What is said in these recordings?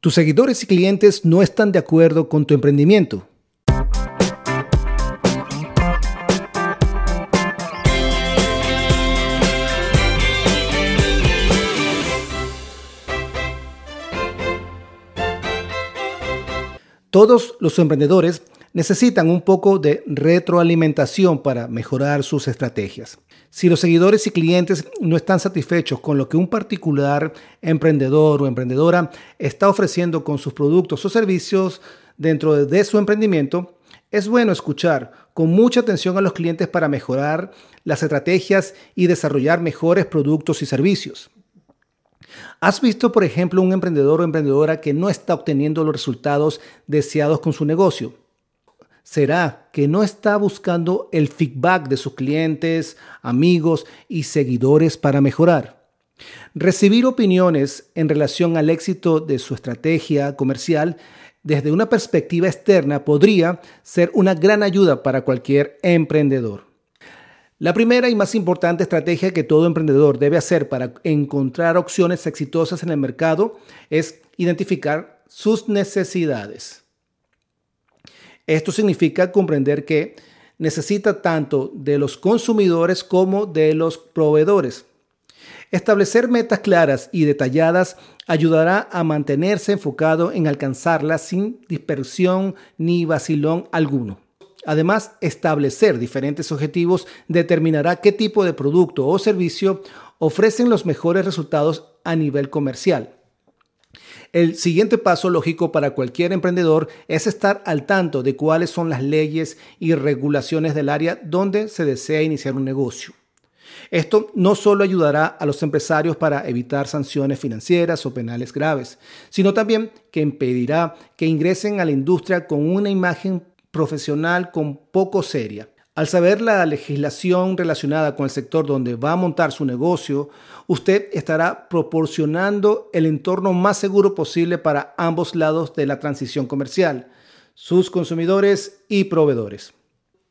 Tus seguidores y clientes no están de acuerdo con tu emprendimiento. Todos los emprendedores necesitan un poco de retroalimentación para mejorar sus estrategias. Si los seguidores y clientes no están satisfechos con lo que un particular emprendedor o emprendedora está ofreciendo con sus productos o servicios dentro de su emprendimiento, es bueno escuchar con mucha atención a los clientes para mejorar las estrategias y desarrollar mejores productos y servicios. ¿Has visto, por ejemplo, un emprendedor o emprendedora que no está obteniendo los resultados deseados con su negocio? ¿Será que no está buscando el feedback de sus clientes, amigos y seguidores para mejorar? Recibir opiniones en relación al éxito de su estrategia comercial desde una perspectiva externa podría ser una gran ayuda para cualquier emprendedor. La primera y más importante estrategia que todo emprendedor debe hacer para encontrar opciones exitosas en el mercado es identificar sus necesidades. Esto significa comprender que necesita tanto de los consumidores como de los proveedores. Establecer metas claras y detalladas ayudará a mantenerse enfocado en alcanzarlas sin dispersión ni vacilón alguno. Además, establecer diferentes objetivos determinará qué tipo de producto o servicio ofrecen los mejores resultados a nivel comercial. El siguiente paso lógico para cualquier emprendedor es estar al tanto de cuáles son las leyes y regulaciones del área donde se desea iniciar un negocio. Esto no solo ayudará a los empresarios para evitar sanciones financieras o penales graves, sino también que impedirá que ingresen a la industria con una imagen profesional con poco seria. Al saber la legislación relacionada con el sector donde va a montar su negocio, usted estará proporcionando el entorno más seguro posible para ambos lados de la transición comercial, sus consumidores y proveedores.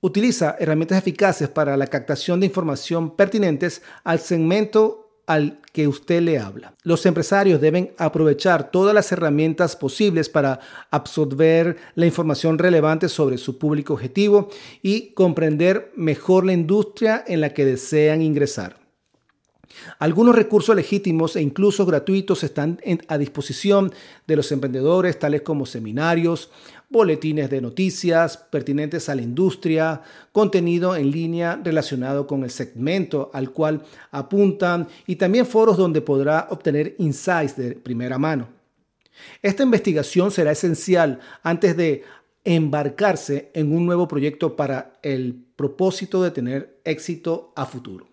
Utiliza herramientas eficaces para la captación de información pertinentes al segmento al que usted le habla. Los empresarios deben aprovechar todas las herramientas posibles para absorber la información relevante sobre su público objetivo y comprender mejor la industria en la que desean ingresar. Algunos recursos legítimos e incluso gratuitos están a disposición de los emprendedores, tales como seminarios, boletines de noticias pertinentes a la industria, contenido en línea relacionado con el segmento al cual apuntan y también foros donde podrá obtener insights de primera mano. Esta investigación será esencial antes de embarcarse en un nuevo proyecto para el propósito de tener éxito a futuro.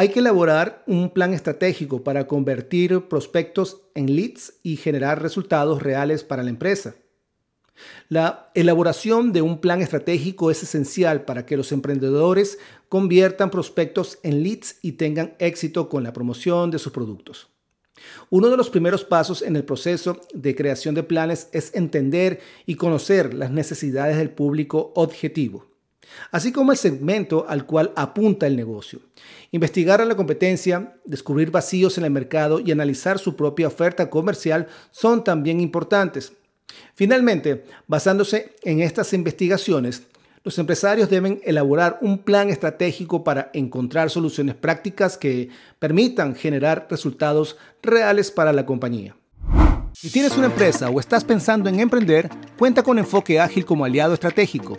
Hay que elaborar un plan estratégico para convertir prospectos en leads y generar resultados reales para la empresa. La elaboración de un plan estratégico es esencial para que los emprendedores conviertan prospectos en leads y tengan éxito con la promoción de sus productos. Uno de los primeros pasos en el proceso de creación de planes es entender y conocer las necesidades del público objetivo, así como el segmento al cual apunta el negocio. Investigar a la competencia, descubrir vacíos en el mercado y analizar su propia oferta comercial son también importantes. Finalmente, basándose en estas investigaciones, los empresarios deben elaborar un plan estratégico para encontrar soluciones prácticas que permitan generar resultados reales para la compañía. Si tienes una empresa o estás pensando en emprender, cuenta con Enfoque Ágil como aliado estratégico.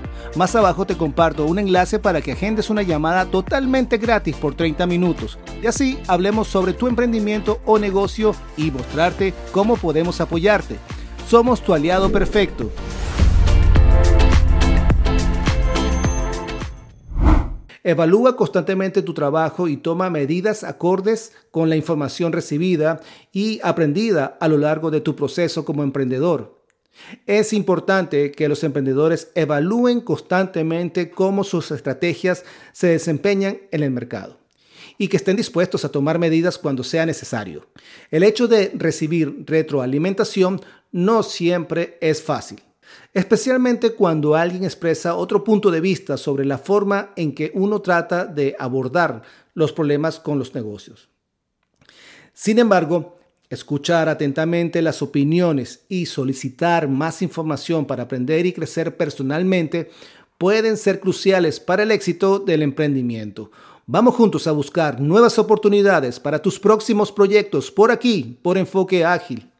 Más abajo te comparto un enlace para que agendes una llamada totalmente gratis por 30 minutos y así hablemos sobre tu emprendimiento o negocio y mostrarte cómo podemos apoyarte. Somos tu aliado perfecto. Evalúa constantemente tu trabajo y toma medidas acordes con la información recibida y aprendida a lo largo de tu proceso como emprendedor. Es importante que los emprendedores evalúen constantemente cómo sus estrategias se desempeñan en el mercado y que estén dispuestos a tomar medidas cuando sea necesario. El hecho de recibir retroalimentación no siempre es fácil, especialmente cuando alguien expresa otro punto de vista sobre la forma en que uno trata de abordar los problemas con los negocios. Sin embargo, escuchar atentamente las opiniones y solicitar más información para aprender y crecer personalmente pueden ser cruciales para el éxito del emprendimiento. Vamos juntos a buscar nuevas oportunidades para tus próximos proyectos por aquí, por Enfoque Ágil.